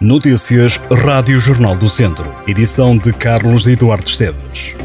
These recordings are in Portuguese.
Notícias Rádio Jornal do Centro. Edição de Carlos Eduardo Esteves.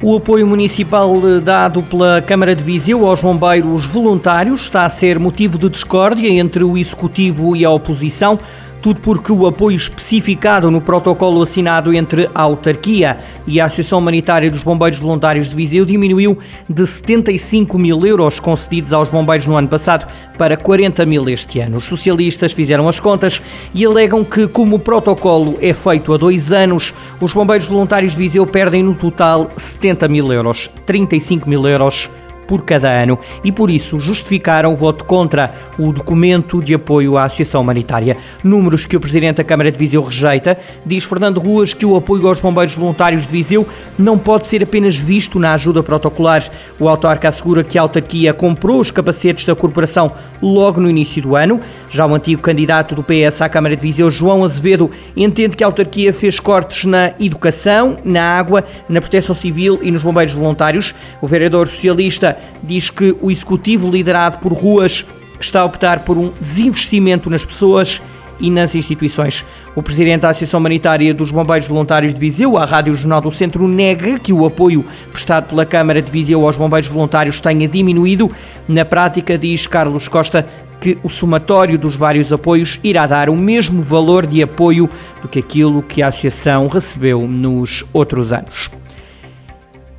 O apoio municipal dado pela Câmara de Viseu aos bombeiros voluntários está a ser motivo de discórdia entre o Executivo e a oposição. Tudo porque o apoio especificado no protocolo assinado entre a autarquia e a Associação Humanitária dos Bombeiros Voluntários de Viseu diminuiu de 75 mil euros concedidos aos bombeiros no ano passado para 40 mil este ano. Os socialistas fizeram as contas e alegam que, como o protocolo é feito há dois anos, os bombeiros voluntários de Viseu perdem no total 70 mil euros, 35 mil euros por cada ano e por isso justificaram o voto contra o documento de apoio à Associação Humanitária. Números que o Presidente da Câmara de Viseu rejeita. Diz Fernando Ruas que o apoio aos bombeiros voluntários de Viseu não pode ser apenas visto na ajuda protocolar. O autarca assegura que a autarquia comprou os capacetes da corporação logo no início do ano. Já o antigo candidato do PS à Câmara de Viseu, João Azevedo, entende que a autarquia fez cortes na educação, na água, na proteção civil e nos bombeiros voluntários. O vereador socialista diz que o executivo liderado por Ruas está a optar por um desinvestimento nas pessoas e nas instituições. O presidente da Associação Humanitária dos Bombeiros Voluntários de Viseu, à Rádio Jornal do Centro, nega que o apoio prestado pela Câmara de Viseu aos bombeiros voluntários tenha diminuído. Na prática, diz Carlos Costa, que o somatório dos vários apoios irá dar o mesmo valor de apoio do que aquilo que a Associação recebeu nos outros anos.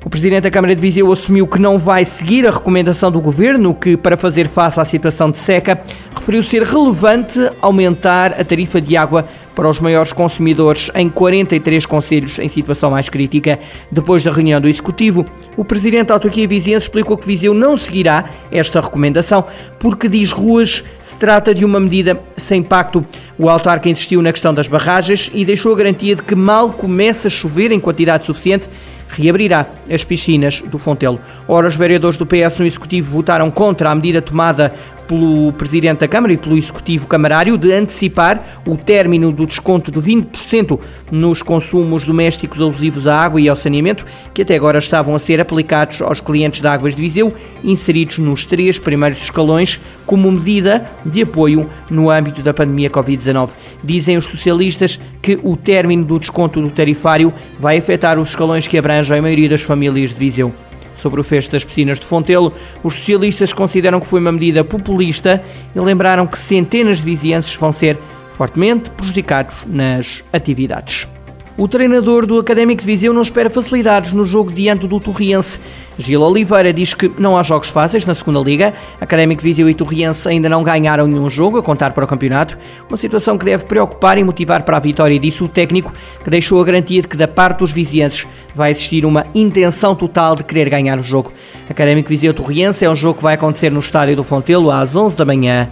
O Presidente da Câmara de Viseu assumiu que não vai seguir a recomendação do Governo, que, para fazer face à situação de seca, referiu ser relevante aumentar a tarifa de água para os maiores consumidores em 43 conselhos em situação mais crítica. Depois da reunião do Executivo, o Presidente da Autarquia Viziense explicou que Viseu não seguirá esta recomendação, porque, diz Ruas, se trata de uma medida sem impacto. O autarca insistiu na questão das barragens e deixou a garantia de que mal começa a chover em quantidade suficiente, reabrirá as piscinas do Fontelo. Ora, os vereadores do PS no Executivo votaram contra a medida tomada pelo Presidente da Câmara e pelo Executivo Camarário de antecipar o término do desconto de 20% nos consumos domésticos alusivos à água e ao saneamento, que até agora estavam a ser aplicados aos clientes da Águas de Viseu, inseridos nos três primeiros escalões, como medida de apoio no âmbito da pandemia Covid-19. Dizem os socialistas que o término do desconto do tarifário vai afetar os escalões que abrangem a maioria das famílias de Viseu sobre o fecho das piscinas de Fontelo, os socialistas consideram que foi uma medida populista e lembraram que centenas de vizienses vão ser fortemente prejudicados nas atividades. O treinador do Académico de Viseu não espera facilidades no jogo diante do Torriense. Gil Oliveira diz que não há jogos fáceis na segunda Liga. Académico de Viseu e Torriense ainda não ganharam nenhum jogo a contar para o campeonato. Uma situação que deve preocupar e motivar para a vitória, disse o técnico, que deixou a garantia de que da parte dos vizienses vai existir uma intenção total de querer ganhar o jogo. Académico Viseu Torriense é um jogo que vai acontecer no estádio do Fontelo às 11 da manhã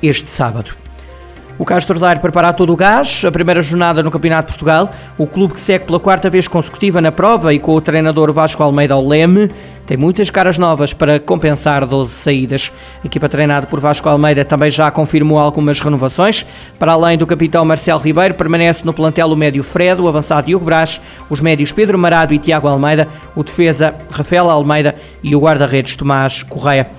este sábado. O Castro Daire prepara todo o gás, a primeira jornada no Campeonato de Portugal. O clube que segue pela quarta vez consecutiva na prova e com o treinador Vasco Almeida ao leme, tem muitas caras novas para compensar 12 saídas. A equipa treinada por Vasco Almeida também já confirmou algumas renovações. Para além do capitão Marcelo Ribeiro, permanece no plantel o médio Fred, o avançado Diogo Brás, os médios Pedro Marado e Tiago Almeida, o defesa Rafael Almeida e o guarda-redes Tomás Correia.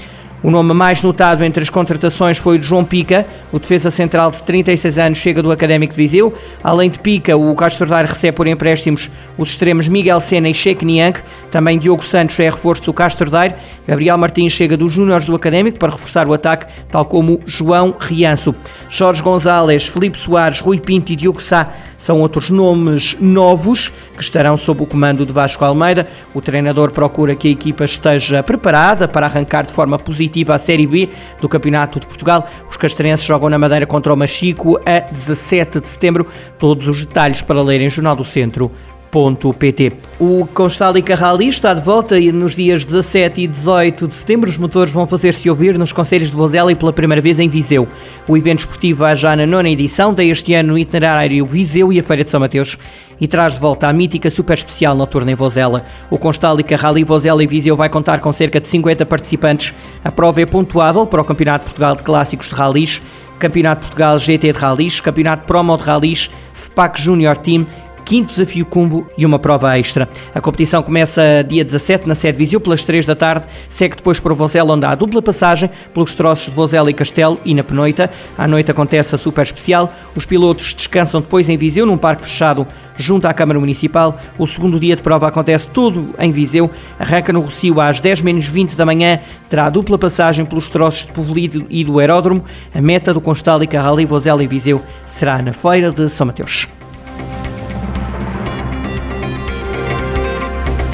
O nome mais notado entre as contratações foi o de João Pica, o defesa central de 36 anos chega do Académico de Viseu. Além de Pica, o Castro Daire recebe por empréstimos os extremos Miguel Sena e Sheik Niang. Também Diogo Santos é reforço do Castro Daire. Gabriel Martins chega dos Júniores do Académico para reforçar o ataque, tal como João Rianço. Jorge Gonzalez, Felipe Soares, Rui Pinto e Diogo Sá são outros nomes novos que estarão sob o comando de Vasco Almeida. O treinador procura que a equipa esteja preparada para arrancar de forma positiva a Série B do Campeonato de Portugal. Os castrenses jogam na Madeira contra o Machico a 17 de setembro. Todos os detalhes para ler em Jornal do Centro pt. O Constálica Rally está de volta e nos dias 17 e 18 de setembro os motores vão fazer-se ouvir nos Conselhos de Vozela e pela primeira vez em Viseu. O evento esportivo vai já na nona edição, tem este ano no itinerário Viseu e a Feira de São Mateus e traz de volta a mítica super especial noturna em Vozela. O Constálica Rally Vozela e Viseu vai contar com cerca de 50 participantes. A prova é pontuável para o Campeonato de Portugal de Clássicos de Rallys, Campeonato de Portugal GT de Rallys, Campeonato Promo de Rallys, FPAC Junior Team quinto desafio cumbo e uma prova extra. A competição começa dia 17 na sede Viseu pelas 3 da tarde, segue depois para Vozela onde há dupla passagem pelos troços de Vozela e Castelo e na Penoita. À noite acontece a super especial. Os pilotos descansam depois em Viseu num parque fechado junto à Câmara Municipal. O segundo dia de prova acontece tudo em Viseu. Arranca no Rocio às 10 menos 20 da manhã. Terá dupla passagem pelos troços de Povelido e do Aeródromo. A meta do Constal e Carral e Vozela e Viseu será na Feira de São Mateus.